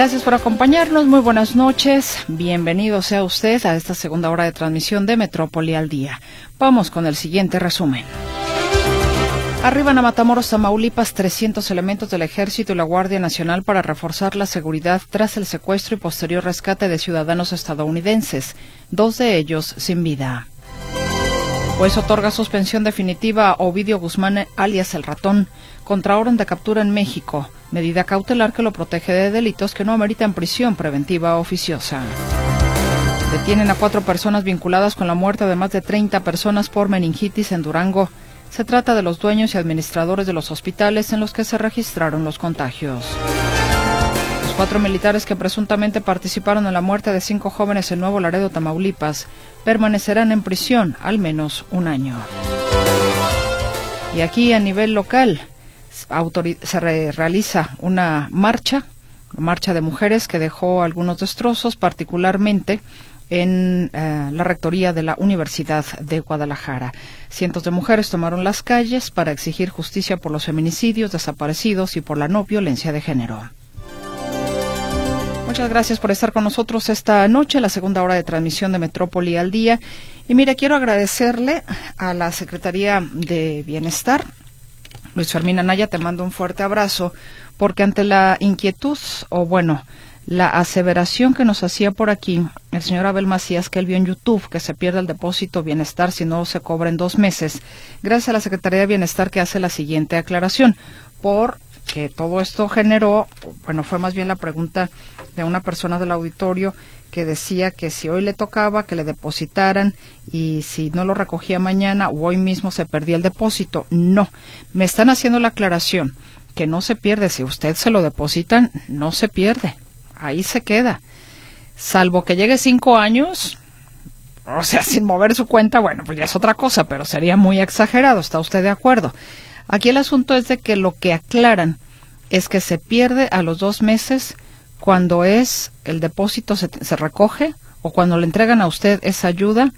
Gracias por acompañarnos, muy buenas noches, bienvenido sea usted a esta segunda hora de transmisión de Metrópoli al Día. Vamos con el siguiente resumen. Arriban a Matamoros, Tamaulipas, 300 elementos del Ejército y la Guardia Nacional para reforzar la seguridad tras el secuestro y posterior rescate de ciudadanos estadounidenses, dos de ellos sin vida. Pues otorga suspensión definitiva a Ovidio Guzmán, alias El Ratón, contra orden de captura en México, medida cautelar que lo protege de delitos que no ameritan prisión preventiva oficiosa. Detienen a cuatro personas vinculadas con la muerte de más de 30 personas por meningitis en Durango. Se trata de los dueños y administradores de los hospitales en los que se registraron los contagios. Los cuatro militares que presuntamente participaron en la muerte de cinco jóvenes en Nuevo Laredo, Tamaulipas, permanecerán en prisión al menos un año. Y aquí a nivel local se realiza una marcha, marcha de mujeres que dejó algunos destrozos, particularmente en eh, la rectoría de la Universidad de Guadalajara. Cientos de mujeres tomaron las calles para exigir justicia por los feminicidios desaparecidos y por la no violencia de género. Muchas gracias por estar con nosotros esta noche, la segunda hora de transmisión de Metrópoli al día. Y mire, quiero agradecerle a la Secretaría de Bienestar, Luis Fermín Anaya, te mando un fuerte abrazo, porque ante la inquietud, o bueno, la aseveración que nos hacía por aquí el señor Abel Macías, que él vio en YouTube que se pierde el depósito bienestar si no se cobra en dos meses, gracias a la Secretaría de Bienestar que hace la siguiente aclaración. Por que todo esto generó, bueno, fue más bien la pregunta de una persona del auditorio que decía que si hoy le tocaba que le depositaran y si no lo recogía mañana o hoy mismo se perdía el depósito. No, me están haciendo la aclaración que no se pierde. Si usted se lo depositan, no se pierde ahí se queda. Salvo que llegue cinco años, o sea, sin mover su cuenta, bueno, pues ya es otra cosa, pero sería muy exagerado, ¿está usted de acuerdo? Aquí el asunto es de que lo que aclaran es que se pierde a los dos meses cuando es el depósito se, se recoge o cuando le entregan a usted esa ayuda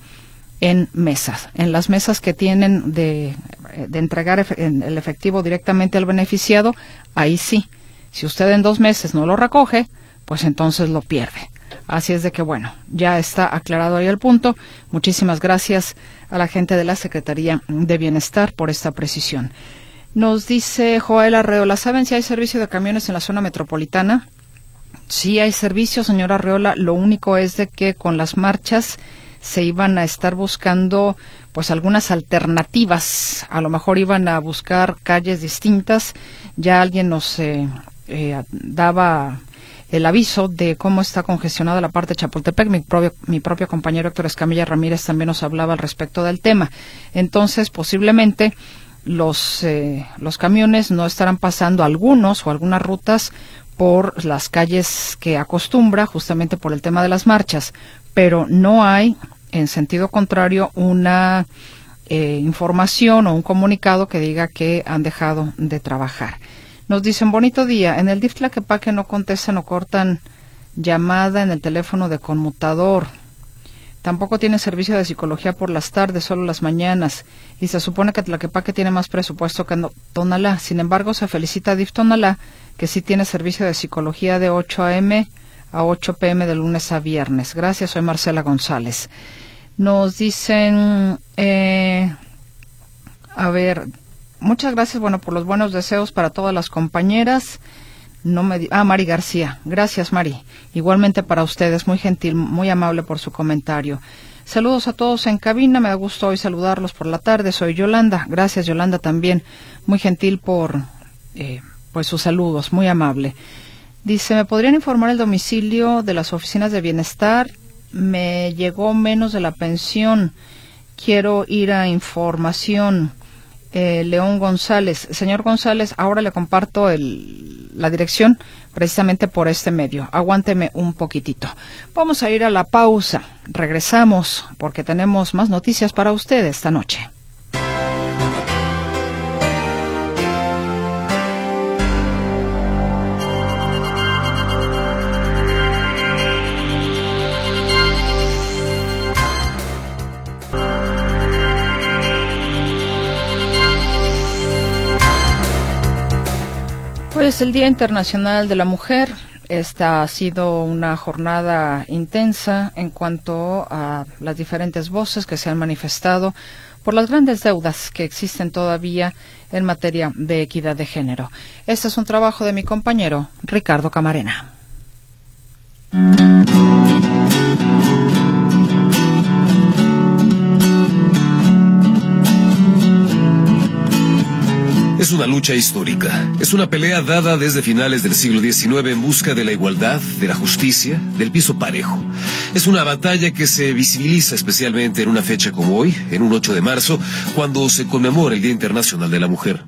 en mesas, en las mesas que tienen de, de entregar el efectivo directamente al beneficiado, ahí sí. Si usted en dos meses no lo recoge, pues entonces lo pierde. Así es de que, bueno, ya está aclarado ahí el punto. Muchísimas gracias a la gente de la Secretaría de Bienestar por esta precisión. Nos dice Joel Arreola, ¿saben si hay servicio de camiones en la zona metropolitana? Sí hay servicio, señora Arreola. Lo único es de que con las marchas se iban a estar buscando pues algunas alternativas. A lo mejor iban a buscar calles distintas. Ya alguien nos eh, eh, daba el aviso de cómo está congestionada la parte de Chapultepec. Mi propio, mi propio compañero Héctor Escamilla Ramírez también nos hablaba al respecto del tema. Entonces, posiblemente los, eh, los camiones no estarán pasando algunos o algunas rutas por las calles que acostumbra, justamente por el tema de las marchas, pero no hay, en sentido contrario, una eh, información o un comunicado que diga que han dejado de trabajar. Nos dicen, bonito día, en el DIF que no contestan o cortan llamada en el teléfono de conmutador. Tampoco tiene servicio de psicología por las tardes, solo las mañanas. Y se supone que Tlaquepaque tiene más presupuesto que Tonalá. Sin embargo, se felicita a DIF Tonalá, que sí tiene servicio de psicología de 8 a.m. a 8 p.m. de lunes a viernes. Gracias, soy Marcela González. Nos dicen, eh, a ver, muchas gracias, bueno, por los buenos deseos para todas las compañeras. No me ah, Mari García. Gracias, Mari. Igualmente para ustedes, muy gentil, muy amable por su comentario. Saludos a todos en cabina. Me da gusto hoy saludarlos por la tarde. Soy Yolanda. Gracias, Yolanda, también. Muy gentil por eh, pues sus saludos. Muy amable. Dice, ¿me podrían informar el domicilio de las oficinas de bienestar? Me llegó menos de la pensión. Quiero ir a información. Eh, León González. Señor González, ahora le comparto el, la dirección precisamente por este medio. Aguánteme un poquitito. Vamos a ir a la pausa. Regresamos porque tenemos más noticias para usted esta noche. Hoy es el Día Internacional de la Mujer. esta ha sido una jornada intensa en cuanto a las diferentes voces que se han manifestado por las grandes deudas que existen todavía en materia de equidad de género. Este es un trabajo de mi compañero Ricardo Camarena. Es una lucha histórica. Es una pelea dada desde finales del siglo XIX en busca de la igualdad, de la justicia, del piso parejo. Es una batalla que se visibiliza especialmente en una fecha como hoy, en un 8 de marzo, cuando se conmemora el Día Internacional de la Mujer.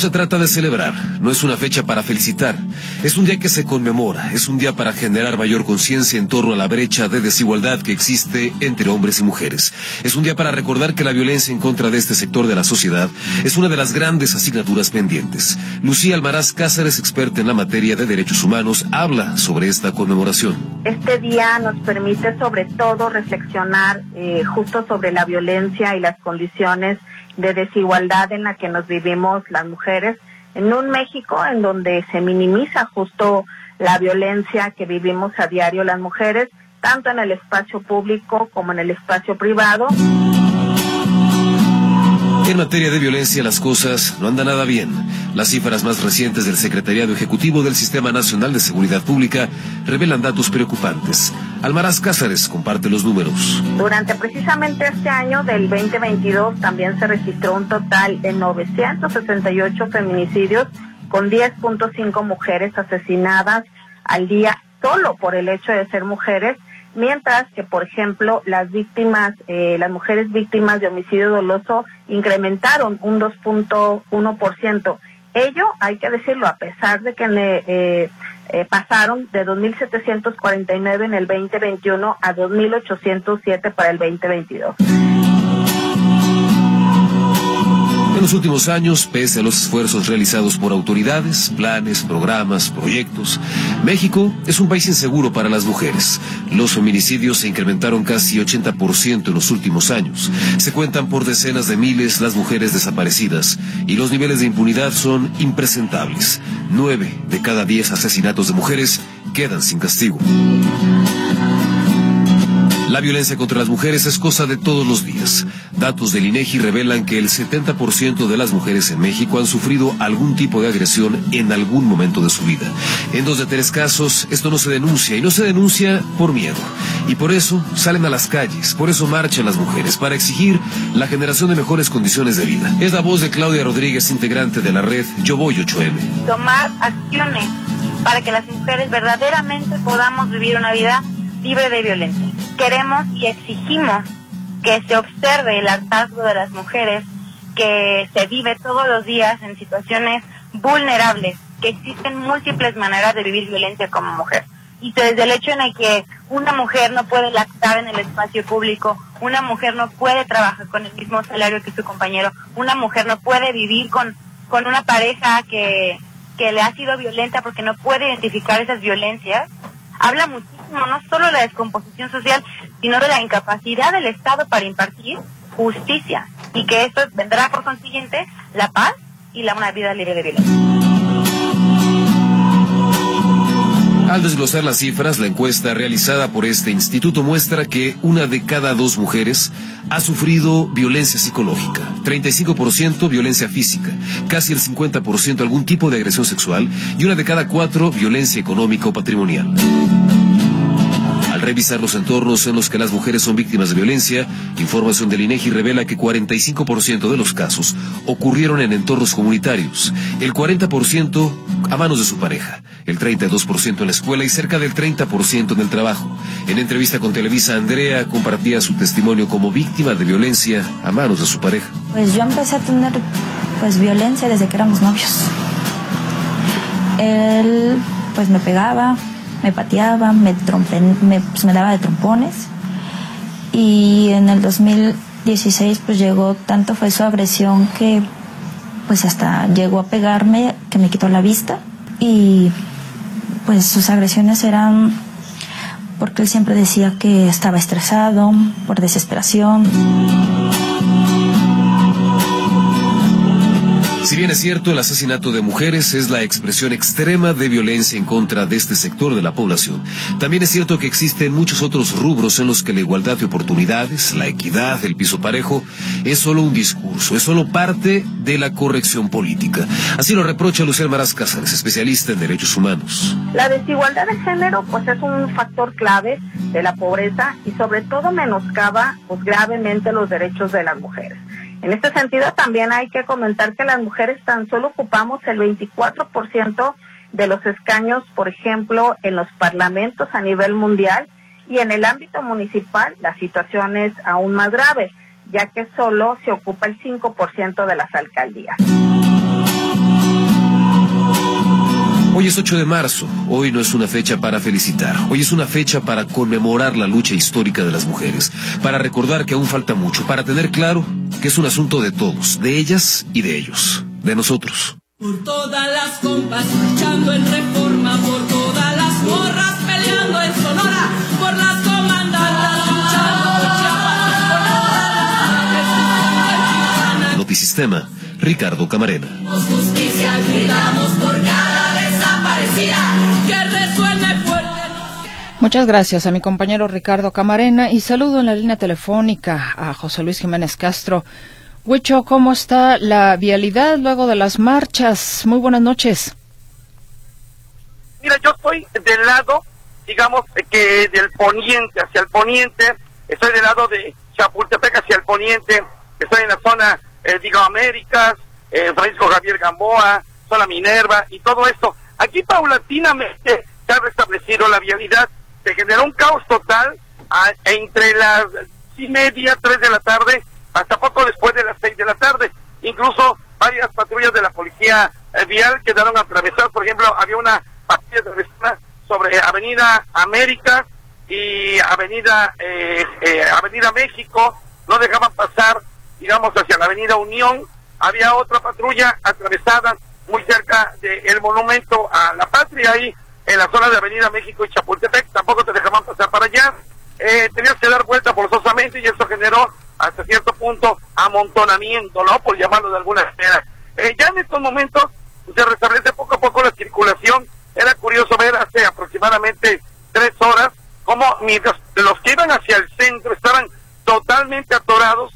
Se trata de celebrar, no es una fecha para felicitar, es un día que se conmemora, es un día para generar mayor conciencia en torno a la brecha de desigualdad que existe entre hombres y mujeres. Es un día para recordar que la violencia en contra de este sector de la sociedad es una de las grandes asignaturas pendientes. Lucía Almaraz Cáceres, experta en la materia de derechos humanos, habla sobre esta conmemoración. Este día nos permite sobre todo reflexionar eh, justo sobre la violencia y las condiciones de desigualdad en la que nos vivimos las mujeres, en un México en donde se minimiza justo la violencia que vivimos a diario las mujeres, tanto en el espacio público como en el espacio privado. En materia de violencia las cosas no andan nada bien. Las cifras más recientes del Secretariado Ejecutivo del Sistema Nacional de Seguridad Pública revelan datos preocupantes. Almaraz Cázares comparte los números. Durante precisamente este año del 2022 también se registró un total de 968 feminicidios con 10.5 mujeres asesinadas al día solo por el hecho de ser mujeres mientras que, por ejemplo, las víctimas, eh, las mujeres víctimas de homicidio doloso incrementaron un 2.1%. Ello, hay que decirlo, a pesar de que eh, eh, pasaron de 2.749 en el 2021 a 2.807 para el 2022. En los últimos años, pese a los esfuerzos realizados por autoridades, planes, programas, proyectos, México es un país inseguro para las mujeres. Los feminicidios se incrementaron casi 80% en los últimos años. Se cuentan por decenas de miles las mujeres desaparecidas y los niveles de impunidad son impresentables. Nueve de cada diez asesinatos de mujeres quedan sin castigo. La violencia contra las mujeres es cosa de todos los días. Datos del INEGI revelan que el 70% de las mujeres en México han sufrido algún tipo de agresión en algún momento de su vida. En dos de tres casos, esto no se denuncia y no se denuncia por miedo. Y por eso salen a las calles, por eso marchan las mujeres, para exigir la generación de mejores condiciones de vida. Es la voz de Claudia Rodríguez, integrante de la red Yo Voy 8M. Tomar acciones para que las mujeres verdaderamente podamos vivir una vida libre de violencia queremos y exigimos que se observe el hartazgo de las mujeres que se vive todos los días en situaciones vulnerables, que existen múltiples maneras de vivir violencia como mujer. Y desde el hecho en el que una mujer no puede lactar en el espacio público, una mujer no puede trabajar con el mismo salario que su compañero, una mujer no puede vivir con, con una pareja que, que le ha sido violenta porque no puede identificar esas violencias, habla muchísimo, no solo de la descomposición social, sino de la incapacidad del Estado para impartir justicia y que esto vendrá por consiguiente la paz y la una vida libre de violencia. Al desglosar las cifras, la encuesta realizada por este instituto muestra que una de cada dos mujeres ha sufrido violencia psicológica, 35% violencia física, casi el 50% algún tipo de agresión sexual y una de cada cuatro violencia económica o patrimonial. Revisar los entornos en los que las mujeres son víctimas de violencia, información del INEGI revela que 45% de los casos ocurrieron en entornos comunitarios, el 40% a manos de su pareja, el 32% en la escuela y cerca del 30% en el trabajo. En entrevista con Televisa, Andrea compartía su testimonio como víctima de violencia a manos de su pareja. Pues yo empecé a tener pues violencia desde que éramos novios. Él pues me pegaba, me pateaba, me, me, pues, me daba de trompones. Y en el 2016 pues llegó, tanto fue su agresión que pues hasta llegó a pegarme, que me quitó la vista. Y pues sus agresiones eran porque él siempre decía que estaba estresado, por desesperación. Si bien es cierto, el asesinato de mujeres es la expresión extrema de violencia en contra de este sector de la población, también es cierto que existen muchos otros rubros en los que la igualdad de oportunidades, la equidad, el piso parejo, es solo un discurso, es solo parte de la corrección política. Así lo reprocha Lucía Maras Cáceres, especialista en derechos humanos. La desigualdad de género pues es un factor clave de la pobreza y sobre todo menoscaba pues gravemente los derechos de las mujeres. En este sentido, también hay que comentar que las mujeres tan solo ocupamos el 24% de los escaños, por ejemplo, en los parlamentos a nivel mundial y en el ámbito municipal la situación es aún más grave, ya que solo se ocupa el 5% de las alcaldías. Hoy es 8 de marzo, hoy no es una fecha para felicitar, hoy es una fecha para conmemorar la lucha histórica de las mujeres, para recordar que aún falta mucho, para tener claro que es un asunto de todos, de ellas y de ellos, de nosotros. Por todas las compas luchando en reforma, por todas las morras peleando en Sonora, por las comandantas luchando Notisistema, Ricardo Camarena. Justicia, gritamos Muchas gracias a mi compañero Ricardo Camarena y saludo en la línea telefónica a José Luis Jiménez Castro. Huicho, ¿cómo está la vialidad luego de las marchas? Muy buenas noches. Mira, yo estoy del lado, digamos, que del poniente, hacia el poniente, estoy del lado de Chapultepec hacia el poniente, estoy en la zona, eh, digo, Américas, eh, Francisco Javier Gamboa, zona Minerva y todo esto. Aquí paulatinamente se ha restablecido la vialidad, se generó un caos total entre las y media, tres de la tarde, hasta poco después de las seis de la tarde. Incluso varias patrullas de la policía eh, vial quedaron atravesadas. Por ejemplo, había una patrulla de sobre Avenida América y Avenida eh, eh, Avenida México. No dejaban pasar, digamos, hacia la Avenida Unión. Había otra patrulla atravesada muy cerca del monumento a la patria, ahí en la zona de Avenida México y Chapultepec, tampoco te dejaban pasar para allá. Eh, tenías que dar vuelta forzosamente y eso generó hasta cierto punto amontonamiento, ¿no? Por llamarlo de alguna manera. Eh, ya en estos momentos se restablece poco a poco la circulación. Era curioso ver hace aproximadamente tres horas cómo mientras los que iban hacia el centro estaban totalmente atorados,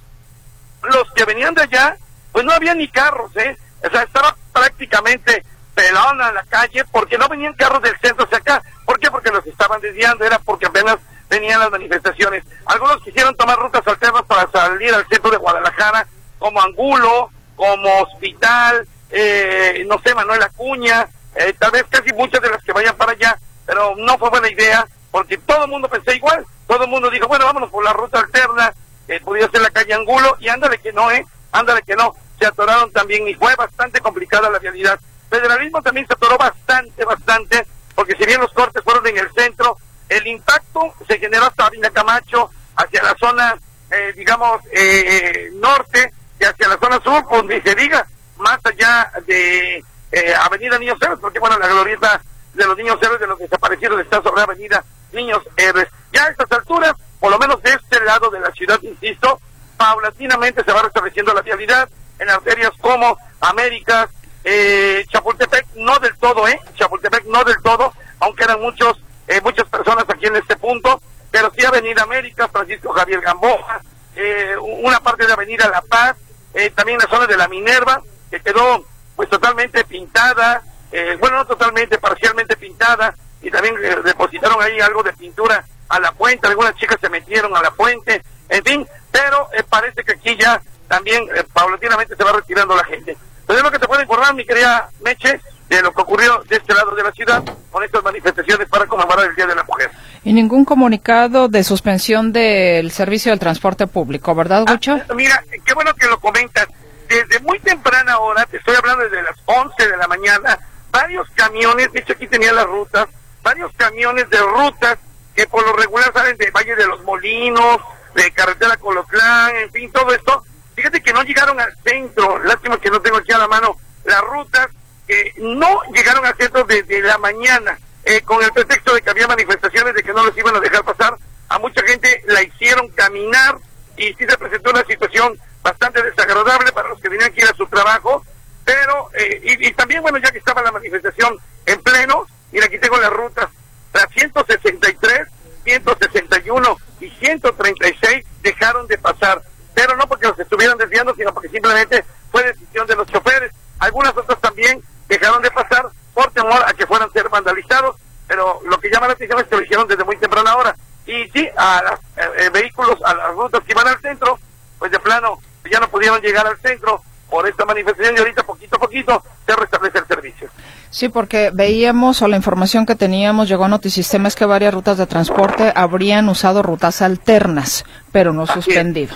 los que venían de allá, pues no había ni carros, ¿eh? O sea, estaba prácticamente pelona en la calle porque no venían carros del centro hacia acá. ¿Por qué? Porque los estaban desviando, era porque apenas venían las manifestaciones. Algunos quisieron tomar rutas alternas para salir al centro de Guadalajara, como Angulo, como Hospital, eh, no sé, Manuel Acuña, eh, tal vez casi muchas de las que vayan para allá, pero no fue buena idea porque todo el mundo pensó igual. Todo el mundo dijo, bueno, vámonos por la ruta alterna, eh, podría ser la calle Angulo, y ándale que no, ¿eh? Ándale que no se atoraron también y fue bastante complicada la realidad. Federalismo también se atoró bastante, bastante, porque si bien los cortes fueron en el centro, el impacto se generó hasta Avenida Camacho, hacia la zona, eh, digamos, eh, norte, y hacia la zona sur, donde se diga, más allá de eh, Avenida Niños Héroes, porque bueno, la glorieta de los Niños Héroes de los desaparecidos está sobre Avenida Niños Héroes. Ya a estas alturas, por lo menos de este lado de la ciudad, insisto, paulatinamente se va restableciendo la vialidad, en arterias como Américas, eh, Chapultepec, no del todo, ¿eh? Chapultepec no del todo, aunque eran muchos, eh, muchas personas aquí en este punto, pero sí Avenida América, Francisco Javier Gamboa, eh, una parte de Avenida La Paz, eh, también la zona de la Minerva, que quedó pues totalmente pintada, eh, bueno, no totalmente, parcialmente pintada, y también eh, depositaron ahí algo de pintura a la puente, algunas chicas se metieron a la puente, en fin, pero eh, parece que aquí ya también eh, paulatinamente se va retirando la gente. Entonces es lo que te puedo informar, mi querida Meche, de lo que ocurrió de este lado de la ciudad con estas manifestaciones para conmemorar el Día de la Mujer. Y ningún comunicado de suspensión del servicio del transporte público, ¿verdad, Gucho? Ah, mira, qué bueno que lo comentas. Desde muy temprana hora, te estoy hablando desde las 11 de la mañana, varios camiones, de hecho aquí tenía las rutas, varios camiones de rutas que por lo regular salen de Valle de los Molinos, de Carretera Colotlán, en fin, todo esto, Fíjate que no llegaron al centro, lástima que no tengo aquí a la mano las rutas, que no llegaron al centro desde la mañana, eh, con el pretexto de que había manifestaciones de que no les iban a dejar pasar, a mucha gente la hicieron caminar y sí se presentó una situación bastante desagradable para los que tenían que ir a su trabajo, Pero, eh, y, y también, bueno, ya que estaba la manifestación en pleno, mira, aquí tengo las rutas, las 163, 161 y 136 dejaron de pasar, pero no porque los estuvieran desviando, sino porque simplemente fue decisión de los choferes. Algunas otras también dejaron de pasar por temor a que fueran a ser vandalizados, pero lo que llama la atención es que lo hicieron desde muy temprana hora. Y sí, a los eh, eh, vehículos, a las rutas que iban al centro, pues de plano ya no pudieron llegar al centro por esta manifestación y ahorita poquito a poquito se restablece el servicio. Sí, porque veíamos o la información que teníamos llegó a Notisistema es que varias rutas de transporte habrían usado rutas alternas, pero no Así es.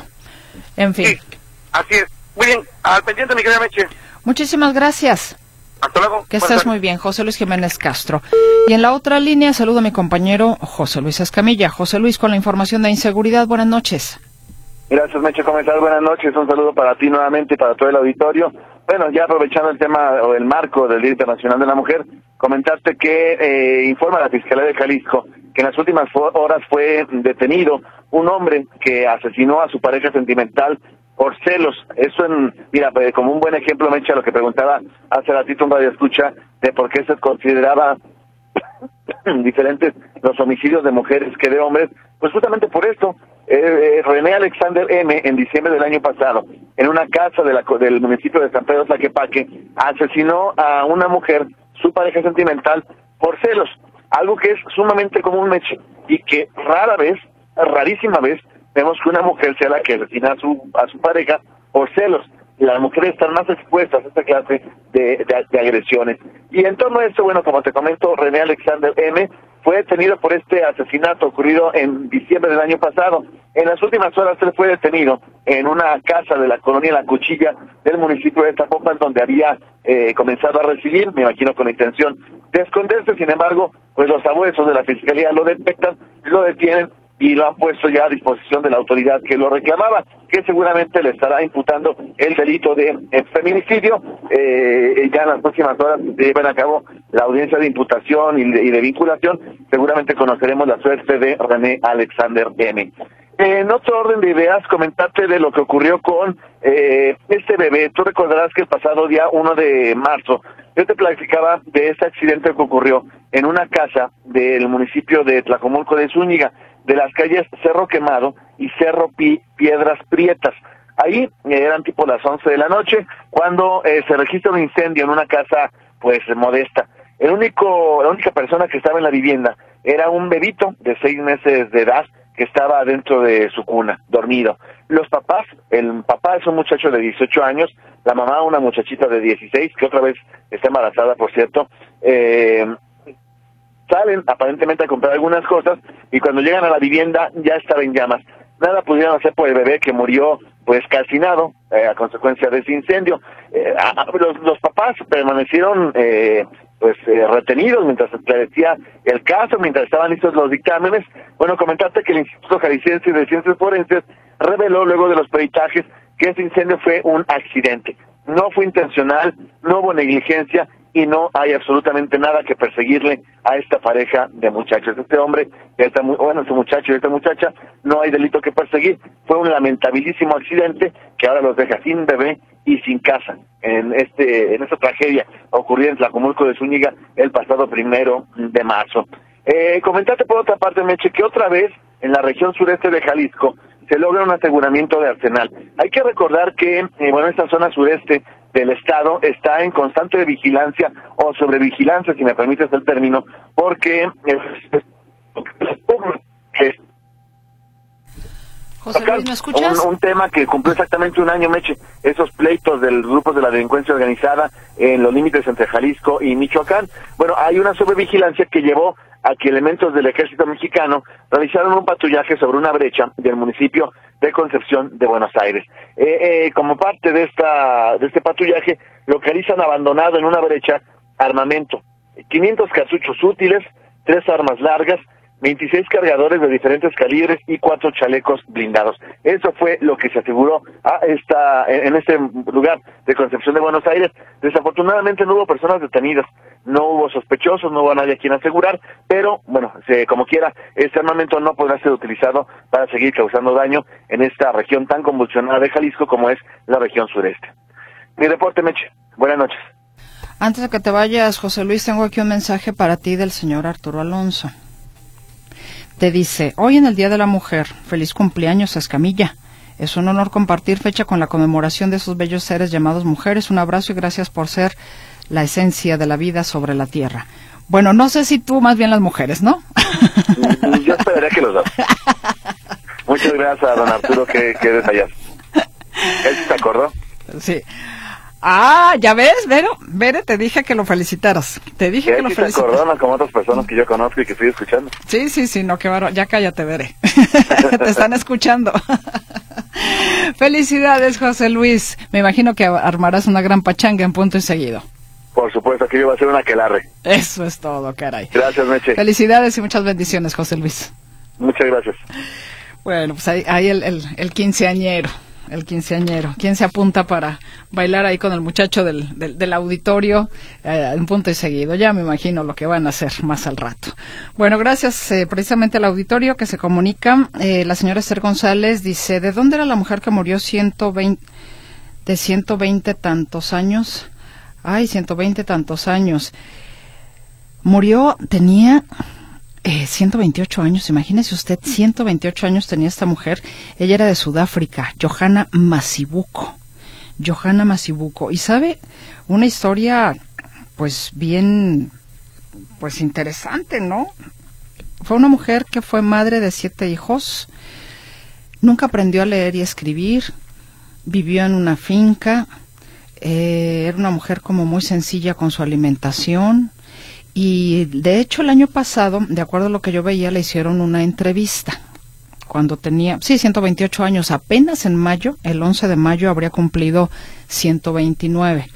En fin. Sí, así es. Muy bien, al pendiente mi querida Meche. Muchísimas gracias. Hasta luego. Que estés muy bien, José Luis Jiménez Castro. Y en la otra línea saludo a mi compañero José Luis Escamilla. José Luis con la información de inseguridad. Buenas noches. Gracias, Meche. ¿Cómo estás? Buenas noches. Un saludo para ti nuevamente y para todo el auditorio. Bueno, ya aprovechando el tema o el marco del Día Internacional de la Mujer, comentarte que eh, informa la Fiscalía de Jalisco que en las últimas horas fue detenido un hombre que asesinó a su pareja sentimental por celos. Eso, en, mira, pues, como un buen ejemplo, Meche, a lo que preguntaba hace ratito un radio escucha de por qué se consideraba diferentes los homicidios de mujeres que de hombres, pues justamente por esto, eh, eh, René Alexander M. en diciembre del año pasado, en una casa de la del municipio de San Pedro Tlaquepaque, asesinó a una mujer, su pareja sentimental, por celos, algo que es sumamente común, y que rara vez, rarísima vez, vemos que una mujer sea la que asesina a su, a su pareja por celos las mujeres están más expuestas a esta clase de, de- de agresiones. Y en torno a esto, bueno, como te comento, René Alexander M. fue detenido por este asesinato ocurrido en diciembre del año pasado. En las últimas horas él fue detenido en una casa de la colonia La Cuchilla del municipio de Zapopan, donde había eh, comenzado a recibir, me imagino con la intención de esconderse. Sin embargo, pues los abuesos de la fiscalía lo detectan, lo detienen y lo han puesto ya a disposición de la autoridad que lo reclamaba, que seguramente le estará imputando el delito de eh, feminicidio. Eh, ya en las próximas horas se lleven a cabo la audiencia de imputación y de, vinculación. Seguramente conoceremos la suerte de René Alexander M. En otro orden de ideas, comentarte de lo que ocurrió con eh, este bebé. Tú recordarás que el pasado día 1 de marzo yo te platicaba de este accidente que ocurrió en una casa del municipio de Tlacomulco de Zúñiga, de las calles Cerro Quemado y Cerro Pi- Piedras Prietas. Ahí eh, eran tipo las 11 de la noche cuando eh, se registra un incendio en una casa pues modesta. El único, la única persona que estaba en la vivienda era un bebito de seis meses de edad que estaba dentro de su cuna, dormido. Los papás, el papá es un muchacho de 18 años, la mamá una muchachita de 16, que otra vez está embarazada, por cierto, eh, salen aparentemente a comprar algunas cosas y cuando llegan a la vivienda ya estaba en llamas. Nada pudieron hacer por el bebé que murió pues calcinado eh, a consecuencia de ese incendio. Eh, los, los papás permanecieron eh, pues eh, retenidos mientras se esclarecía el caso, mientras estaban listos los dictámenes. Bueno, comentaste que el Instituto Jalisciense de Ciencias Forenses reveló luego de los peritajes que ese incendio fue un accidente. No fue intencional, no hubo negligencia y no hay absolutamente nada que perseguirle a esta pareja de muchachos. Este hombre, esta, bueno, este muchacho y esta muchacha, no hay delito que perseguir. Fue un lamentabilísimo accidente que ahora los deja sin bebé y sin casa en este en esta tragedia ocurrida en Tlacomulco de Zúñiga el pasado primero de marzo. Eh, por otra parte, Meche, que otra vez en la región sureste de Jalisco se logra un aseguramiento de arsenal. Hay que recordar que, eh, bueno, esta zona sureste del estado está en constante vigilancia o sobrevigilancia, si me permites el término, porque eh, José Luis, ¿me escuchas? Un, un tema que cumplió exactamente un año, Meche, esos pleitos del grupos de la delincuencia organizada en los límites entre Jalisco y Michoacán. Bueno, hay una sobrevigilancia que llevó a que elementos del ejército mexicano realizaron un patrullaje sobre una brecha del municipio de Concepción de Buenos Aires. Eh, eh, como parte de esta de este patrullaje, localizan abandonado en una brecha armamento, 500 cartuchos útiles, tres armas largas, 26 cargadores de diferentes calibres y cuatro chalecos blindados. Eso fue lo que se aseguró a esta, en este lugar de Concepción de Buenos Aires. Desafortunadamente no hubo personas detenidas, no hubo sospechosos, no hubo nadie a quien asegurar, pero bueno, se- como quiera, este armamento no podrá ser utilizado para seguir causando daño en esta región tan convulsionada de Jalisco como es la región sureste. Mi reporte, Meche. Buenas noches. Antes de que te vayas, José Luis, tengo aquí un mensaje para ti del señor Arturo Alonso. Te dice, hoy en el Día de la Mujer, feliz cumpleaños, Escamilla. Es un honor compartir fecha con la conmemoración de esos bellos seres llamados mujeres. Un abrazo y gracias por ser la esencia de la vida sobre la tierra. Bueno, no sé si tú, más bien las mujeres, ¿no? Yo esperaría que los dos. Muchas gracias, don Arturo, qué, qué detallado. ¿Él se acordó? Sí. Ah, ya ves, Vero, Vero, te dije que lo felicitaras. Te dije que lo se felicitaras. no como otras personas que yo conozco y que estoy escuchando. Sí, sí, sí, no, qué bárbaro. Ya cállate, Veré. Te están escuchando. Felicidades, José Luis. Me imagino que armarás una gran pachanga en punto y seguido. Por supuesto, que yo va a ser una aquelarre. Eso es todo, caray. Gracias, Meche. Felicidades y muchas bendiciones, José Luis. Muchas gracias. Bueno, pues ahí, ahí el, el, el quinceañero, el quinceañero. ¿Quién se apunta para bailar ahí con el muchacho del, del, del auditorio eh, en punto y seguido? Ya me imagino lo que van a hacer más al rato. Bueno, gracias eh, precisamente al auditorio que se comunica. Eh, la señora Esther González dice, ¿de dónde era la mujer que murió 120, de 120 tantos años? Ay, 120 tantos años. Murió, tenía eh, 128 años, imagínese usted, 128 años tenía esta mujer. Ella era de Sudáfrica, Johanna Masibuko. Johanna Masibuko. Y sabe, una historia, pues bien, pues interesante, ¿no? Fue una mujer que fue madre de siete hijos. Nunca aprendió a leer y escribir. Vivió en una finca. Eh, era una mujer como muy sencilla con su alimentación. Y de hecho el año pasado, de acuerdo a lo que yo veía, le hicieron una entrevista. Cuando tenía, sí, 128 años, apenas en mayo, el 11 de mayo habría cumplido 129.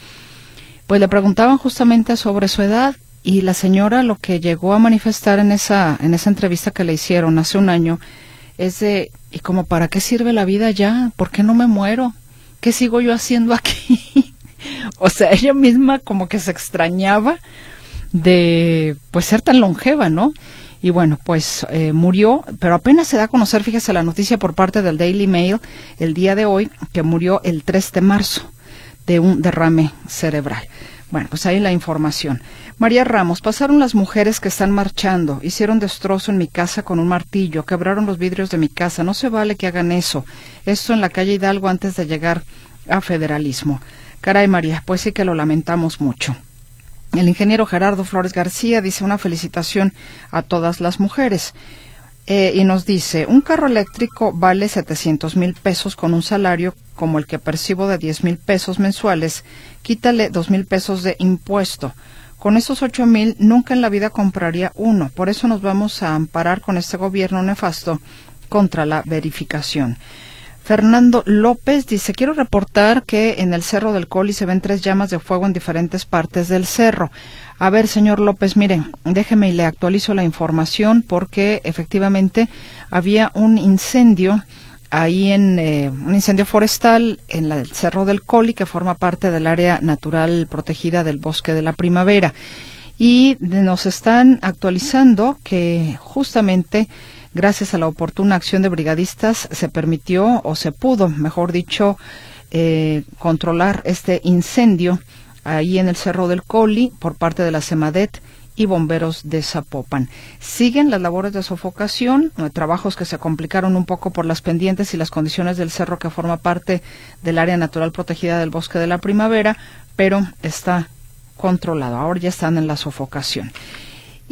Pues le preguntaban justamente sobre su edad y la señora lo que llegó a manifestar en esa, en esa entrevista que le hicieron hace un año es de, ¿y como para qué sirve la vida ya? ¿Por qué no me muero? ¿Qué sigo yo haciendo aquí? o sea, ella misma como que se extrañaba de pues ser tan longeva, ¿no? Y bueno, pues eh, murió, pero apenas se da a conocer, fíjese la noticia por parte del Daily Mail el día de hoy, que murió el 3 de marzo de un derrame cerebral. Bueno, pues ahí la información. María Ramos, pasaron las mujeres que están marchando, hicieron destrozo en mi casa con un martillo, quebraron los vidrios de mi casa. No se vale que hagan eso. Esto en la calle Hidalgo antes de llegar a federalismo. Caray María, pues sí que lo lamentamos mucho. El ingeniero Gerardo Flores García dice una felicitación a todas las mujeres. Eh, y nos dice, un carro eléctrico vale 700 mil pesos con un salario como el que percibo de 10 mil pesos mensuales, quítale 2 mil pesos de impuesto. Con esos 8 mil nunca en la vida compraría uno. Por eso nos vamos a amparar con este gobierno nefasto contra la verificación. Fernando López dice, quiero reportar que en el Cerro del Coli se ven tres llamas de fuego en diferentes partes del cerro. A ver, señor López, mire, déjeme y le actualizo la información porque efectivamente había un incendio ahí en eh, un incendio forestal en el Cerro del Coli que forma parte del área natural protegida del Bosque de la Primavera. Y nos están actualizando que justamente gracias a la oportuna acción de brigadistas se permitió o se pudo, mejor dicho, eh, controlar este incendio ahí en el Cerro del Coli por parte de la CEMADET y bomberos de Zapopan. Siguen las labores de sofocación, eh, trabajos que se complicaron un poco por las pendientes y las condiciones del cerro que forma parte del área natural protegida del bosque de la primavera, pero está controlado. Ahora ya están en la sofocación.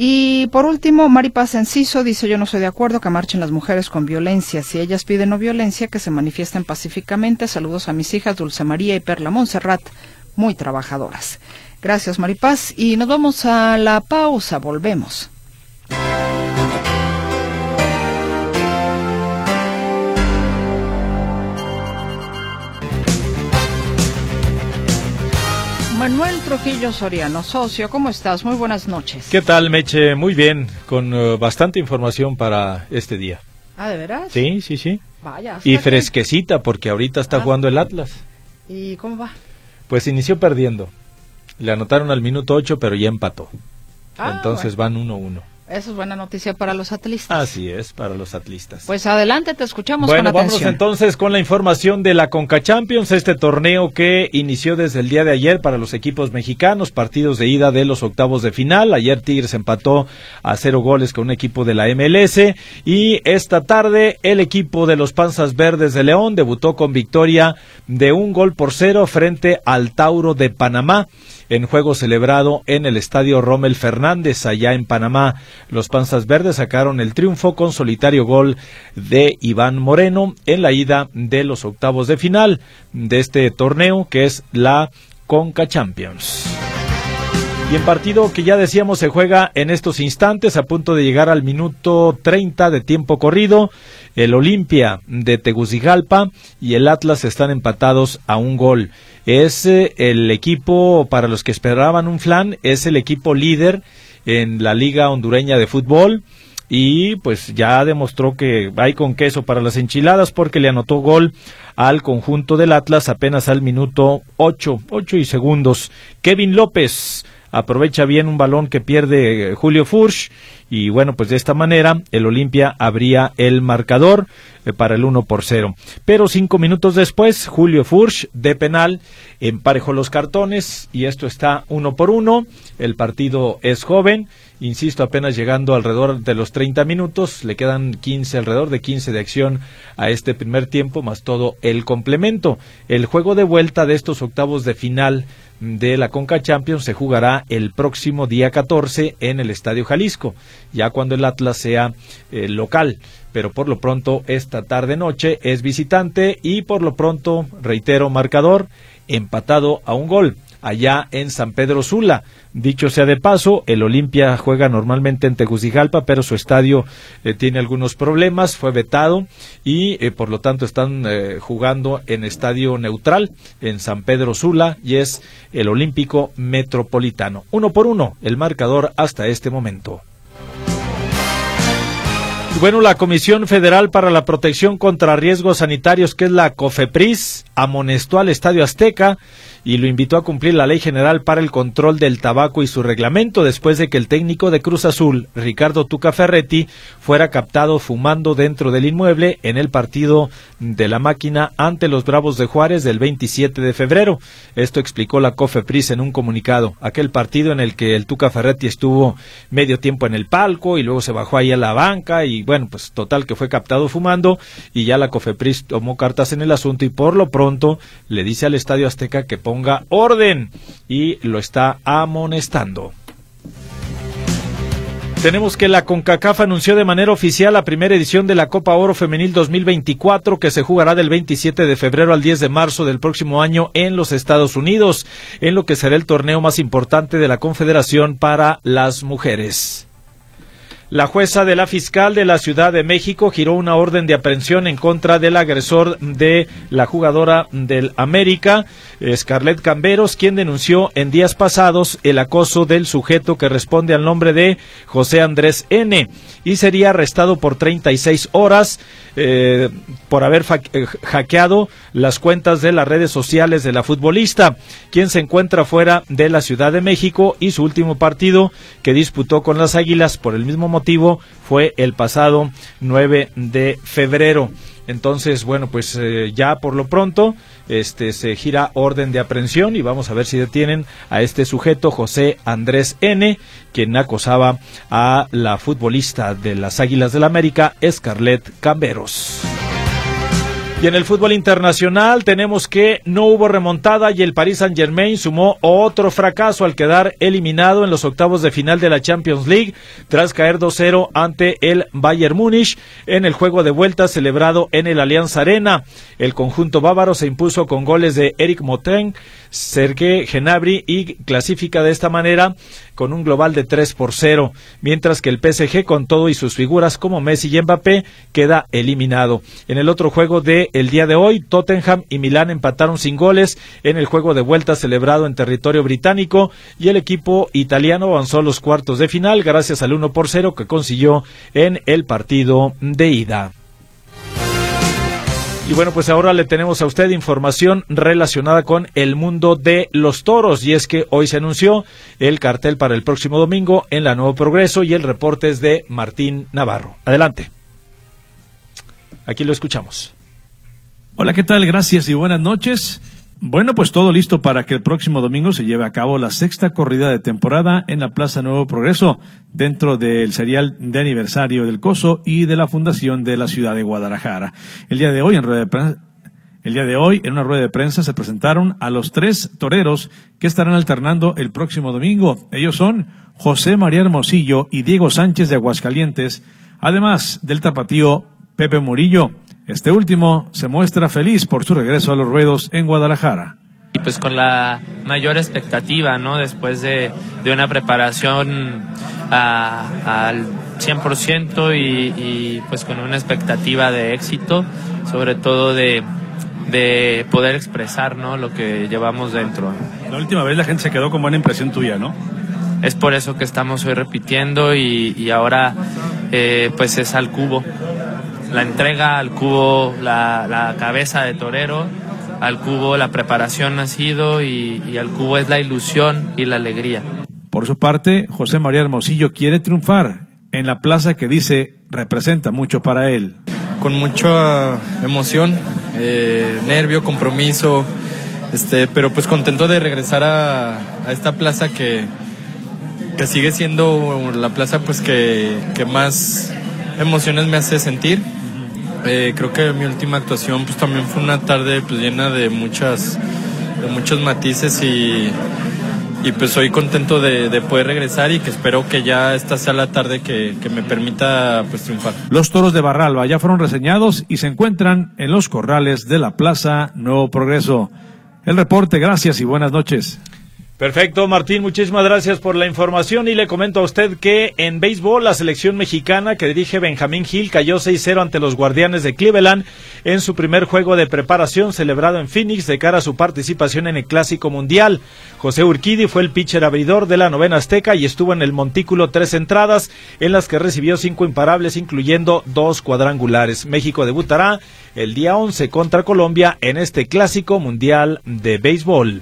Y por último, Maripaz Enciso dice yo no estoy de acuerdo que marchen las mujeres con violencia. Si ellas piden no violencia, que se manifiesten pacíficamente. Saludos a mis hijas Dulce María y Perla Montserrat, muy trabajadoras. Gracias Maripaz y nos vamos a la pausa, volvemos. Manuel Trujillo Soriano, socio, ¿cómo estás? Muy buenas noches. ¿Qué tal, Meche? Muy bien, con eh, bastante información para este día. Ah, ¿de veras? Sí, sí, sí. Vaya. ¿hasta Y fresquecita, porque ahorita está Ah. jugando el Atlas. ¿Y cómo va? Pues inició perdiendo. Le anotaron al minuto 8, pero ya empató. Ah, Entonces van 1-1. Eso es buena noticia para los atlistas. Así es, para los atlistas. Pues adelante, te escuchamos bueno, con vamos entonces con la información de la Conca Champions, este torneo que inició desde el día de ayer para los equipos mexicanos, partidos de ida de los octavos de final. Ayer Tigres empató a cero goles con un equipo de la MLS y esta tarde el equipo de los Panzas Verdes de León debutó con victoria de un gol por cero frente al Tauro de Panamá en juego celebrado en el estadio Rommel Fernández, allá en Panamá. Los Panzas Verdes sacaron el triunfo con solitario gol de Iván Moreno en la ida de los octavos de final de este torneo, que es la Conca Champions. Y en partido que ya decíamos se juega en estos instantes, a punto de llegar al minuto 30 de tiempo corrido, el Olimpia de Tegucigalpa y el Atlas están empatados a un gol. Es eh, el equipo, para los que esperaban un flan, es el equipo líder en la Liga Hondureña de Fútbol y pues ya demostró que hay con queso para las enchiladas porque le anotó gol al conjunto del Atlas apenas al minuto 8, 8 y segundos. Kevin López aprovecha bien un balón que pierde Julio Furch y bueno, pues de esta manera el Olimpia abría el marcador eh, para el 1 por 0. Pero cinco minutos después, Julio Furch de penal emparejó los cartones y esto está uno por uno. El partido es joven, insisto, apenas llegando alrededor de los 30 minutos, le quedan 15, alrededor de 15 de acción a este primer tiempo, más todo el complemento. El juego de vuelta de estos octavos de final de la Conca Champions se jugará el próximo día 14 en el Estadio Jalisco, ya cuando el Atlas sea eh, local. Pero por lo pronto esta tarde noche es visitante y por lo pronto, reitero, marcador empatado a un gol allá en San Pedro Sula. Dicho sea de paso, el Olimpia juega normalmente en Tegucigalpa, pero su estadio eh, tiene algunos problemas, fue vetado y eh, por lo tanto están eh, jugando en estadio neutral en San Pedro Sula y es el Olímpico Metropolitano. Uno por uno el marcador hasta este momento. Bueno, la Comisión Federal para la Protección contra Riesgos Sanitarios, que es la COFEPRIS, amonestó al Estadio Azteca y lo invitó a cumplir la Ley General para el Control del Tabaco y su reglamento después de que el técnico de Cruz Azul, Ricardo Tuca Ferretti, fuera captado fumando dentro del inmueble en el partido de la máquina ante los Bravos de Juárez del 27 de febrero. Esto explicó la COFEPRIS en un comunicado. Aquel partido en el que el Tuca Ferretti estuvo medio tiempo en el palco y luego se bajó ahí a la banca y bueno, pues total que fue captado fumando y ya la COFEPRIS tomó cartas en el asunto y por lo pronto le dice al Estadio Azteca que ponga orden y lo está amonestando. Tenemos que la CONCACAF anunció de manera oficial la primera edición de la Copa Oro Femenil 2024 que se jugará del 27 de febrero al 10 de marzo del próximo año en los Estados Unidos, en lo que será el torneo más importante de la Confederación para las mujeres. La jueza de la fiscal de la Ciudad de México giró una orden de aprehensión en contra del agresor de la jugadora del América, Scarlett Camberos, quien denunció en días pasados el acoso del sujeto que responde al nombre de José Andrés N. y sería arrestado por 36 horas eh, por haber eh, hackeado las cuentas de las redes sociales de la futbolista, quien se encuentra fuera de la Ciudad de México y su último partido que disputó con las Águilas por el mismo motivo fue el pasado 9 de febrero. Entonces, bueno, pues eh, ya por lo pronto este se gira orden de aprehensión y vamos a ver si detienen a este sujeto José Andrés N, quien acosaba a la futbolista de las Águilas del la América, Scarlett Camberos. Y en el fútbol internacional tenemos que no hubo remontada y el Paris Saint-Germain sumó otro fracaso al quedar eliminado en los octavos de final de la Champions League tras caer 2-0 ante el Bayern Múnich en el juego de vuelta celebrado en el Allianz Arena. El conjunto bávaro se impuso con goles de Eric Moten, Sergei Genabri y clasifica de esta manera con un global de 3 por 0, mientras que el PSG con todo y sus figuras como Messi y Mbappé queda eliminado. En el otro juego de el día de hoy, Tottenham y Milán empataron sin goles en el juego de vuelta celebrado en territorio británico y el equipo italiano avanzó a los cuartos de final gracias al 1 por 0 que consiguió en el partido de ida. Y bueno, pues ahora le tenemos a usted información relacionada con el mundo de los toros. Y es que hoy se anunció el cartel para el próximo domingo en la Nuevo Progreso y el reporte es de Martín Navarro. Adelante. Aquí lo escuchamos. Hola, ¿qué tal? Gracias y buenas noches. Bueno, pues todo listo para que el próximo domingo se lleve a cabo la sexta corrida de temporada en la Plaza Nuevo Progreso, dentro del serial de aniversario del COSO y de la Fundación de la Ciudad de Guadalajara. El día de hoy, en rueda de prensa, el día de hoy, en una rueda de prensa, se presentaron a los tres toreros que estarán alternando el próximo domingo. Ellos son José María Hermosillo y Diego Sánchez de Aguascalientes, además del tapatío Pepe Murillo. Este último se muestra feliz por su regreso a los ruedos en Guadalajara. Y pues con la mayor expectativa, ¿no? Después de, de una preparación al 100% y, y pues con una expectativa de éxito, sobre todo de, de poder expresar, ¿no? Lo que llevamos dentro. La última vez la gente se quedó con buena impresión tuya, ¿no? Es por eso que estamos hoy repitiendo y, y ahora eh, pues es al cubo la entrega al cubo, la, la, cabeza de torero, al cubo la preparación ha sido y, y, al cubo es la ilusión y la alegría. Por su parte, José María Hermosillo quiere triunfar en la plaza que dice representa mucho para él. Con mucha emoción, eh, nervio, compromiso, este, pero pues contento de regresar a, a esta plaza que, que sigue siendo la plaza pues que, que más emociones me hace sentir eh, creo que mi última actuación pues también fue una tarde pues, llena de muchas de muchos matices y, pues soy contento de, de, poder regresar y que espero que ya esta sea la tarde que, que, me permita pues triunfar. Los toros de Barralba ya fueron reseñados y se encuentran en los corrales de la Plaza Nuevo Progreso. El reporte, gracias y buenas noches. Perfecto, Martín, muchísimas gracias por la información y le comento a usted que en béisbol la selección mexicana que dirige Benjamín Gil cayó 6-0 ante los Guardianes de Cleveland en su primer juego de preparación celebrado en Phoenix de cara a su participación en el Clásico Mundial. José Urquidi fue el pitcher abridor de la novena Azteca y estuvo en el montículo tres entradas en las que recibió cinco imparables incluyendo dos cuadrangulares. México debutará el día 11 contra Colombia en este Clásico Mundial de Béisbol.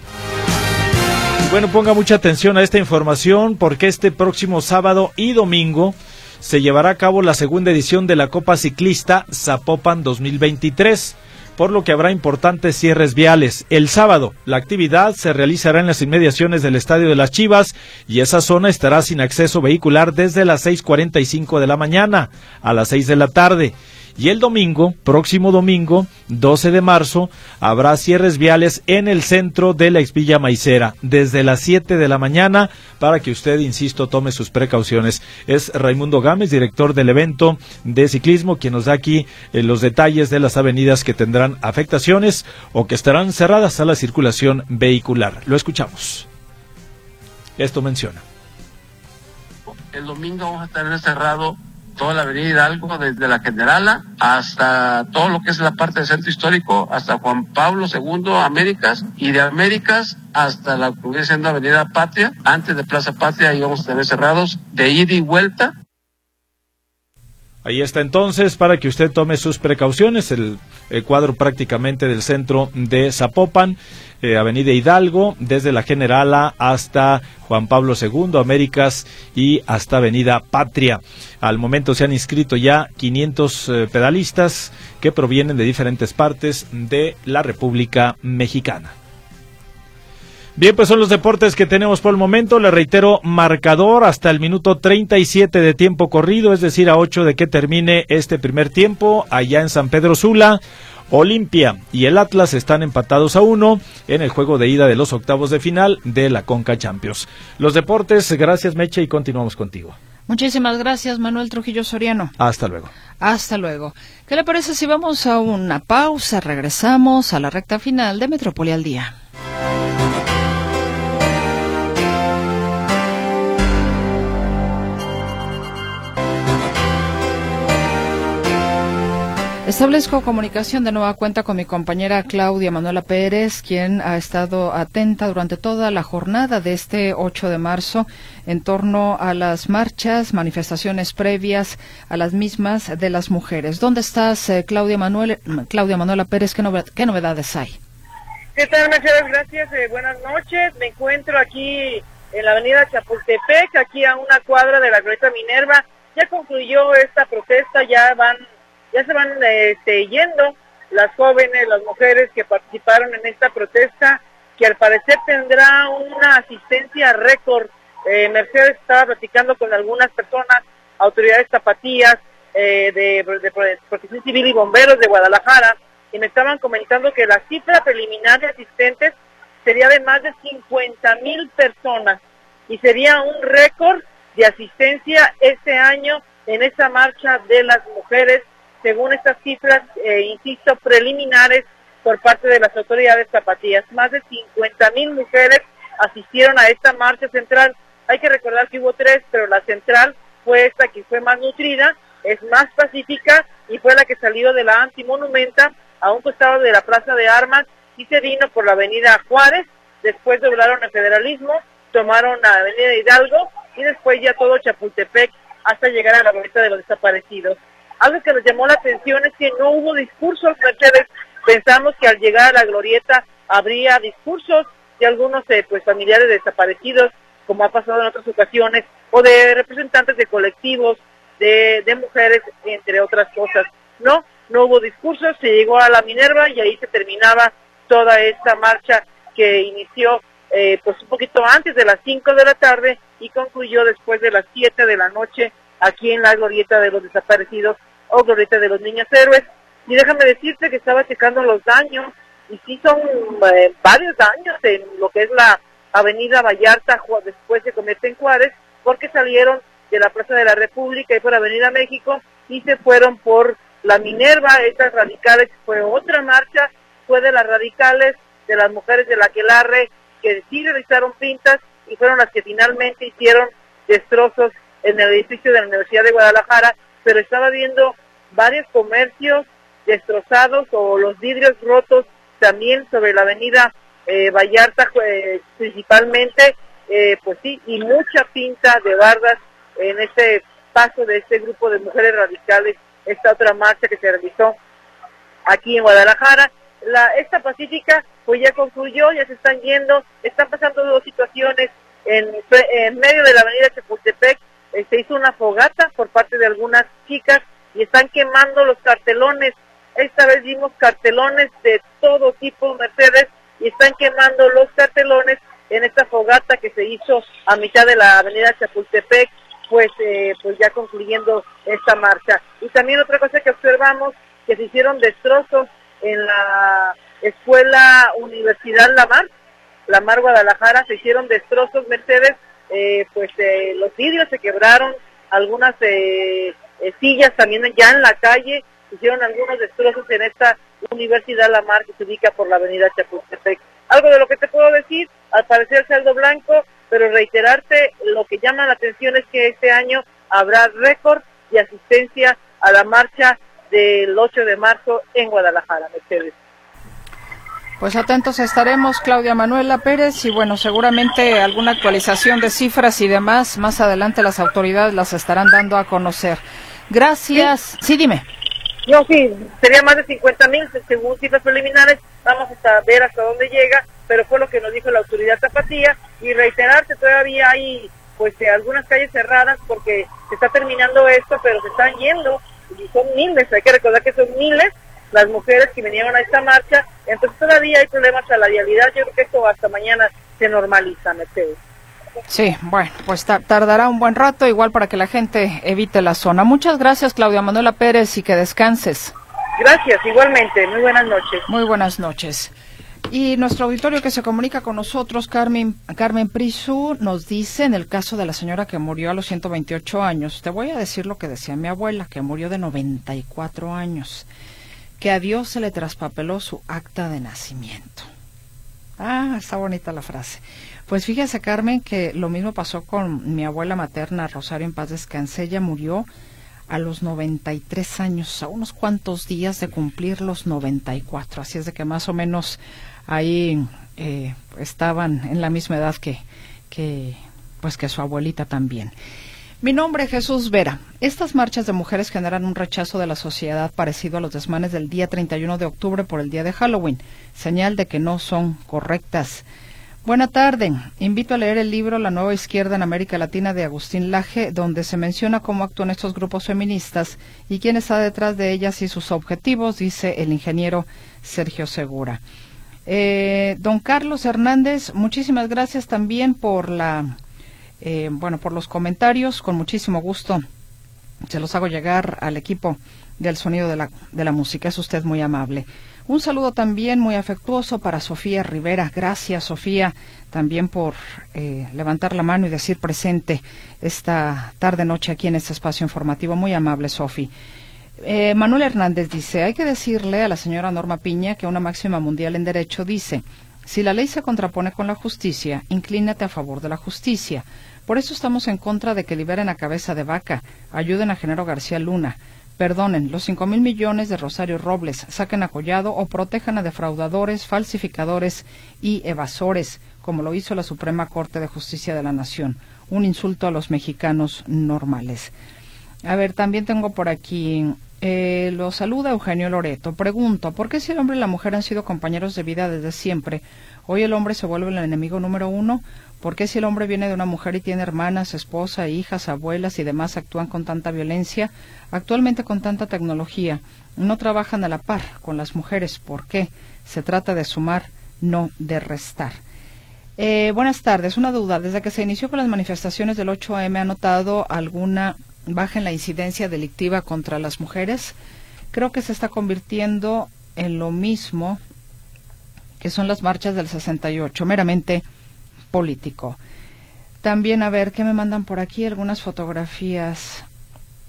Bueno, ponga mucha atención a esta información porque este próximo sábado y domingo se llevará a cabo la segunda edición de la Copa Ciclista Zapopan 2023 por lo que habrá importantes cierres viales. El sábado, la actividad se realizará en las inmediaciones del Estadio de las Chivas y esa zona estará sin acceso vehicular desde las 6.45 de la mañana a las 6 de la tarde. Y el domingo, próximo domingo, 12 de marzo, habrá cierres viales en el centro de la Expilla Maicera, desde las 7 de la mañana, para que usted, insisto, tome sus precauciones. Es Raimundo Gámez, director del evento de ciclismo, quien nos da aquí eh, los detalles de las avenidas que tendrán afectaciones o que estarán cerradas a la circulación vehicular. Lo escuchamos. Esto menciona. El domingo vamos a estar cerrado toda la avenida Hidalgo, desde la Generala hasta todo lo que es la parte del centro histórico, hasta Juan Pablo II, Américas, y de Américas hasta la que Avenida Patria, antes de Plaza Patria, ahí vamos a tener cerrados de ida y vuelta. Ahí está entonces para que usted tome sus precauciones, el, cuadro prácticamente del centro de Zapopan. Eh, Avenida Hidalgo, desde la Generala hasta Juan Pablo II, Américas y hasta Avenida Patria. Al momento se han inscrito ya 500 eh, pedalistas que provienen de diferentes partes de la República Mexicana. Bien, pues son los deportes que tenemos por el momento. Le reitero, marcador hasta el minuto 37 de tiempo corrido, es decir, a 8 de que termine este primer tiempo allá en San Pedro Sula. Olimpia y el Atlas están empatados a uno en el juego de ida de los octavos de final de la Conca Champions. Los deportes, gracias Meche y continuamos contigo. Muchísimas gracias, Manuel Trujillo Soriano. Hasta luego. Hasta luego. ¿Qué le parece si vamos a una pausa? Regresamos a la recta final de Metrópoli al Día. Establezco comunicación de nueva cuenta con mi compañera Claudia Manuela Pérez, quien ha estado atenta durante toda la jornada de este 8 de marzo en torno a las marchas, manifestaciones previas a las mismas de las mujeres. ¿Dónde estás, eh, Claudia, Manuel, Claudia Manuela Pérez? ¿Qué, ¿Qué, novedades hay? ¿Qué tal, Mercedes? Gracias. Eh, buenas noches. Me encuentro aquí en la avenida Chapultepec, aquí a una cuadra de la Glorieta Minerva. Ya concluyó esta protesta, ya van ya se van este, yendo las jóvenes, las mujeres que participaron en esta protesta, que al parecer tendrá una asistencia récord. Eh, Mercedes estaba platicando con algunas personas, autoridades zapatías eh, de, de, Protección Civil y Bomberos de Guadalajara, y me estaban comentando que la cifra preliminar de asistentes sería de más de 50 mil personas y sería un récord de asistencia este año en esta marcha de las mujeres según estas cifras, eh, insisto, preliminares por parte de las autoridades zapatillas. Más de 50 mil mujeres asistieron a esta marcha central. Hay que recordar que hubo tres, pero la central fue esta que fue más nutrida, es más pacífica y fue la que salió de la antimonumenta a un costado de la Plaza de Armas y se vino por la avenida Juárez, después doblaron el federalismo, tomaron la avenida Hidalgo y después ya todo Chapultepec hasta llegar a la boleta de los desaparecidos. Algo que nos llamó la atención es que no hubo discursos, Mercedes. Pensamos que al llegar a la glorieta habría discursos de algunos eh, pues familiares desaparecidos, como ha pasado en otras ocasiones, o de representantes de colectivos, de, mujeres, entre otras cosas. No, no hubo discursos, se llegó a la Minerva y ahí se terminaba toda esta marcha que inició eh, pues un poquito antes de las 5 de la tarde y concluyó después de las 7 de la noche aquí en la glorieta de los desaparecidos o glorieta de los niños héroes. Y déjame decirte que estaba checando los daños y sí son eh, varios daños en lo que es la avenida Vallarta después se convierte en Juárez porque salieron de la Plaza de la República y por Avenida México y se fueron por la Minerva, estas radicales fue otra marcha, fue de las radicales, de las mujeres de la Quelarre, que sí realizaron pintas y fueron las que finalmente hicieron destrozos en el edificio de la Universidad de Guadalajara, pero estaba viendo varios comercios destrozados o los vidrios rotos también sobre la avenida eh, Vallarta principalmente, eh, pues sí, y mucha pinta de bardas en este paso de este grupo de mujeres radicales, esta otra marcha que se realizó aquí en Guadalajara. La, esta pacífica pues ya concluyó, ya se están yendo, están pasando dos situaciones en, en medio de la avenida Chapultepec, eh, se hizo una fogata por parte de algunas chicas y están quemando los cartelones. Esta vez vimos cartelones de todo tipo, Mercedes, y están quemando los cartelones en esta fogata que se hizo a mitad de la avenida Chapultepec, pues, eh, pues ya concluyendo esta marcha. Y también otra cosa que observamos, que se hicieron destrozos en la escuela Universidad Lamar, Lamar Guadalajara, se hicieron destrozos, Mercedes, eh, pues eh, los vidrios se quebraron, algunas eh, sillas también ya en la calle, hicieron algunos destrozos en esta Universidad La Mar que se ubica por la avenida Chapultepec. Algo de lo que te puedo decir, al parecer saldo blanco, pero reiterarte, lo que llama la atención es que este año habrá récord de asistencia a la marcha del 8 de marzo en Guadalajara, Mercedes. Pues atentos estaremos, Claudia Manuela Pérez, y bueno, seguramente alguna actualización de cifras y demás, más adelante las autoridades las estarán dando a conocer. Gracias. Sí, dime. No, sí, sería más de 50 mil según cifras preliminares. Vamos a ver hasta dónde llega, pero fue lo que nos dijo la autoridad zapatía. Y reiterarte, todavía hay pues eh, algunas calles cerradas porque se está terminando esto, pero se están yendo y son miles. Hay que recordar que son miles las mujeres que vinieron a esta marcha. Entonces todavía hay problemas a la dialidad. Yo creo que esto hasta mañana se normaliza, Mercedes. Sí, bueno, pues tardará un buen rato, igual para que la gente evite la zona. Muchas gracias, Claudia Manuela Pérez, y que descanses. Gracias, igualmente. Muy buenas noches. Muy buenas noches. Y nuestro auditorio que se comunica con nosotros, Carmen, Carmen Prisu, nos dice en el caso de la señora que murió a los 128 años, te voy a decir lo que decía mi abuela, que murió de 94 años que a Dios se le traspapeló su acta de nacimiento. Ah, está bonita la frase. Pues fíjese, Carmen, que lo mismo pasó con mi abuela materna, Rosario en paz descanse. Ella murió a los 93 años, a unos cuantos días de cumplir los 94. Así es de que más o menos ahí eh, estaban en la misma edad que, que, pues que su abuelita también. Mi nombre es Jesús Vera. Estas marchas de mujeres generan un rechazo de la sociedad parecido a los desmanes del día 31 de octubre por el día de Halloween, señal de que no son correctas. Buena tarde. Invito a leer el libro La nueva izquierda en América Latina de Agustín Laje, donde se menciona cómo actúan estos grupos feministas y quién está detrás de ellas y sus objetivos, dice el ingeniero Sergio Segura. Eh, don Carlos Hernández, muchísimas gracias también por la eh, bueno, por los comentarios, con muchísimo gusto se los hago llegar al equipo del sonido de la, de la música. Es usted muy amable. Un saludo también muy afectuoso para Sofía Rivera. Gracias, Sofía, también por eh, levantar la mano y decir presente esta tarde-noche aquí en este espacio informativo. Muy amable, Sofía. Eh, Manuel Hernández dice, hay que decirle a la señora Norma Piña que una máxima mundial en derecho dice, si la ley se contrapone con la justicia, inclínate a favor de la justicia. Por eso estamos en contra de que liberen a cabeza de vaca, ayuden a Genaro García Luna, perdonen los cinco mil millones de Rosario Robles, saquen a Collado o protejan a defraudadores, falsificadores y evasores, como lo hizo la Suprema Corte de Justicia de la Nación. Un insulto a los mexicanos normales. A ver, también tengo por aquí eh, lo saluda Eugenio Loreto. Pregunto, ¿por qué si el hombre y la mujer han sido compañeros de vida desde siempre, hoy el hombre se vuelve el enemigo número uno? ¿Por qué si el hombre viene de una mujer y tiene hermanas, esposa, hijas, abuelas y demás actúan con tanta violencia? Actualmente con tanta tecnología, no trabajan a la par con las mujeres. ¿Por qué? Se trata de sumar, no de restar. Eh, buenas tardes. Una duda. Desde que se inició con las manifestaciones del 8M, ¿ha notado alguna baja en la incidencia delictiva contra las mujeres, creo que se está convirtiendo en lo mismo que son las marchas del 68, meramente político. También, a ver, ¿qué me mandan por aquí? Algunas fotografías.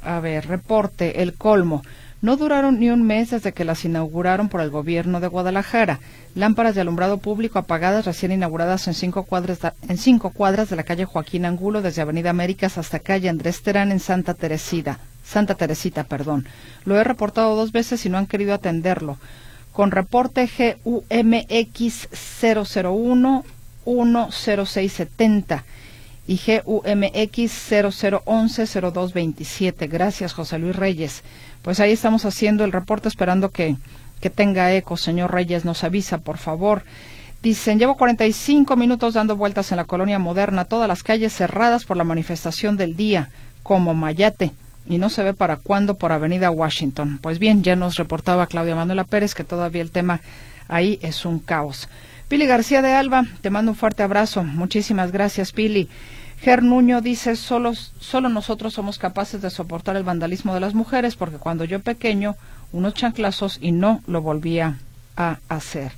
A ver, reporte, el colmo. No duraron ni un mes desde que las inauguraron por el gobierno de Guadalajara. Lámparas de alumbrado público apagadas recién inauguradas en cinco cuadras, de, en cinco cuadras de la calle Joaquín Angulo, desde Avenida Américas hasta calle Andrés Terán en Santa Teresita. Santa Teresita, perdón. Lo he reportado dos veces y no han querido atenderlo. Con reporte GUMX 001 10670 y GUMX 0011 0227. Gracias, José Luis Reyes. Pues ahí estamos haciendo el reporte esperando que, que tenga eco. Señor Reyes, nos avisa, por favor. Dicen, llevo 45 minutos dando vueltas en la colonia moderna, todas las calles cerradas por la manifestación del día, como Mayate, y no se ve para cuándo por Avenida Washington. Pues bien, ya nos reportaba Claudia Manuela Pérez que todavía el tema ahí es un caos. Pili García de Alba, te mando un fuerte abrazo. Muchísimas gracias, Pili. Ger Nuño dice, solo, solo nosotros somos capaces de soportar el vandalismo de las mujeres, porque cuando yo pequeño, unos chanclazos y no lo volvía a hacer.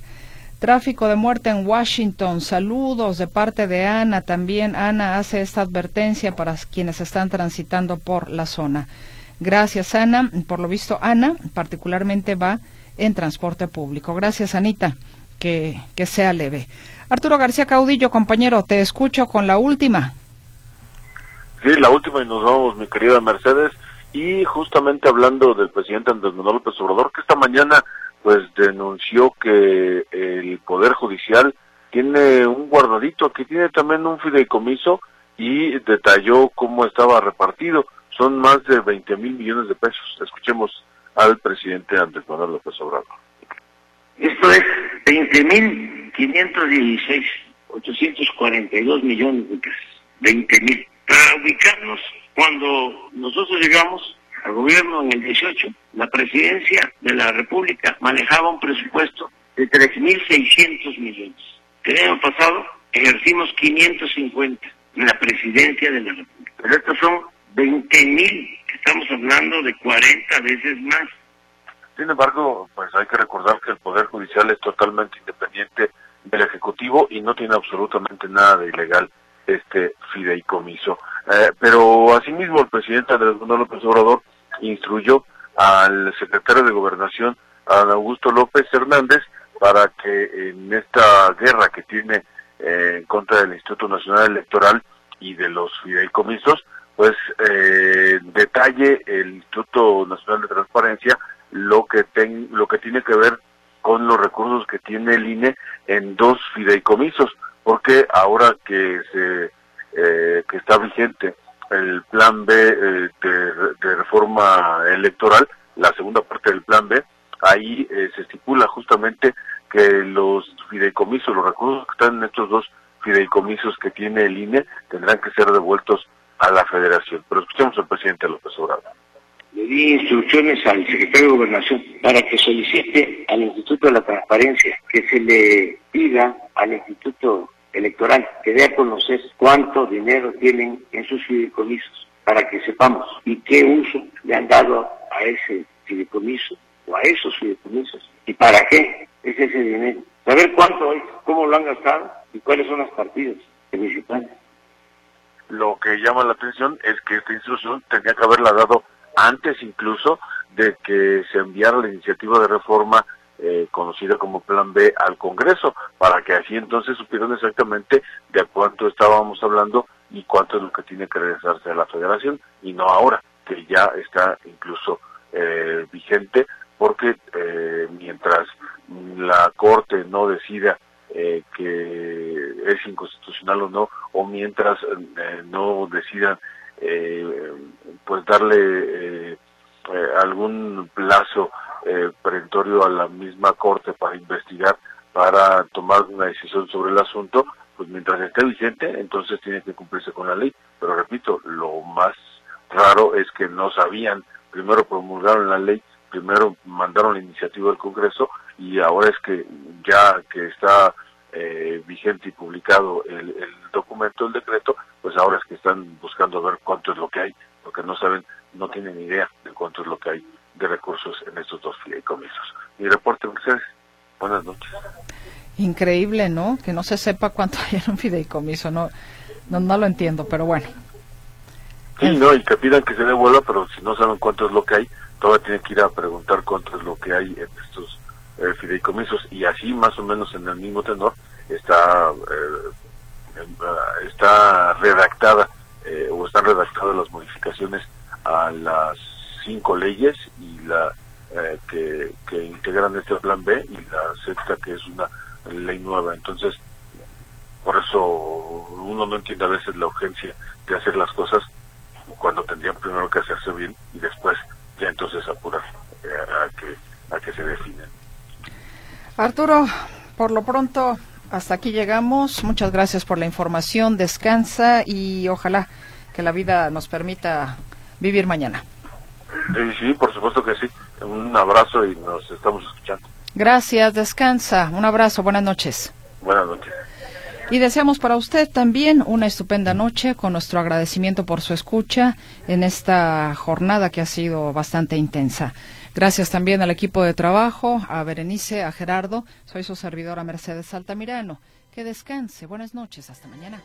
Tráfico de muerte en Washington. Saludos de parte de Ana. También Ana hace esta advertencia para quienes están transitando por la zona. Gracias, Ana. Por lo visto, Ana particularmente va en transporte público. Gracias, Anita. Que, sea leve. Arturo García Caudillo, compañero, te escucho con la última. Sí, la última y nos vamos, mi querida Mercedes. Y justamente hablando del presidente Andrés Manuel López Obrador, que esta mañana pues denunció que el Poder Judicial tiene un guardadito, que tiene también un fideicomiso y detalló cómo estaba repartido. Son más de 20 mil millones de pesos. Escuchemos al presidente Andrés Manuel López Obrador. Esto es 20 mil 516, 842 millones de pesos. 20 mil para ubicarnos, cuando nosotros llegamos al gobierno en el 18, la presidencia de la República manejaba un presupuesto de 3.600 millones. El año pasado ejercimos 550 en la presidencia de la República. Pero estos son 20.000, estamos hablando de 40 veces más. Sin embargo, pues hay que recordar que el Poder Judicial es totalmente independiente del Ejecutivo y no tiene absolutamente nada de ilegal este fideicomiso. Eh, pero asimismo el presidente Andrés Manuel López Obrador instruyó al secretario de Gobernación, a Augusto López Hernández, para que en esta guerra que tiene eh, en contra del Instituto Nacional Electoral y de los fideicomisos, pues eh, detalle el Instituto Nacional de Transparencia lo que ten, lo que tiene que ver con los recursos que tiene el INE en dos fideicomisos, porque ahora que se eh, que está vigente el plan B eh, de, de, reforma electoral, la segunda parte del plan B, ahí eh, se estipula justamente que los fideicomisos, los recursos que están en estos dos fideicomisos que tiene el INE, tendrán que ser devueltos a la federación. Pero escuchemos al presidente López Obrador le di instrucciones al secretario de Gobernación para que solicite al Instituto de la Transparencia que se le diga al Instituto Electoral que dé a conocer cuánto dinero tienen en sus fideicomisos para que sepamos y qué uso le han dado a ese fideicomiso o a esos fideicomisos y para qué es ese dinero. Saber cuánto es, cómo lo han gastado y cuáles son las partidas municipales. Lo que llama la atención es que esta instrucción tendría que haberla dado antes incluso de que se enviara la iniciativa de reforma eh, conocida como Plan B al Congreso, para que así entonces supieran exactamente de cuánto estábamos hablando y cuánto es lo que tiene que regresarse a la Federación, y no ahora, que ya está incluso eh, vigente, porque eh, mientras la Corte no decida eh, que es inconstitucional o no, o mientras eh, no decidan eh, pues darle eh, eh, algún plazo eh, perentorio a la misma corte para investigar, para tomar una decisión sobre el asunto, pues mientras esté vigente, entonces tiene que cumplirse con la ley. Pero repito, lo más raro es que no sabían, primero promulgaron la ley, primero mandaron la iniciativa al Congreso y ahora es que ya que está eh, vigente y publicado el, el, documento, el decreto, pues ahora es que están buscando ver cuánto es lo que hay, porque no saben, no tienen idea de cuánto es lo que hay de recursos en estos dos fideicomisos. Mi reporte, Mercedes. Buenas noches. Increíble, ¿no? Que no se sepa cuánto hay en un fideicomiso, no, no, no lo entiendo, pero bueno. Sí, no, y que pidan que se devuelva, pero si no saben cuánto es lo que hay, todavía tienen que ir a preguntar cuánto es lo que hay en estos eh, fideicomisos y así más o menos en el mismo tenor está eh, está redactada eh, o están redactadas las modificaciones a las cinco leyes y la eh, que, que integran este plan B y la sexta que es una ley nueva. Entonces por eso uno no entiende a veces la urgencia de hacer las cosas cuando tendrían primero que hacerse bien y después ya entonces apurar eh, a que a que se definen. Arturo, por lo pronto, hasta aquí llegamos. Muchas gracias por la información. Descansa y ojalá que la vida nos permita vivir mañana. Sí, sí, por supuesto que sí. Un abrazo y nos estamos escuchando. Gracias, descansa. Un abrazo, buenas noches. Buenas noches. Y deseamos para usted también una estupenda noche con nuestro agradecimiento por su escucha en esta jornada que ha sido bastante intensa. Gracias también al equipo de trabajo, a Berenice, a Gerardo. Soy su servidora Mercedes Altamirano. Que descanse. Buenas noches. Hasta mañana.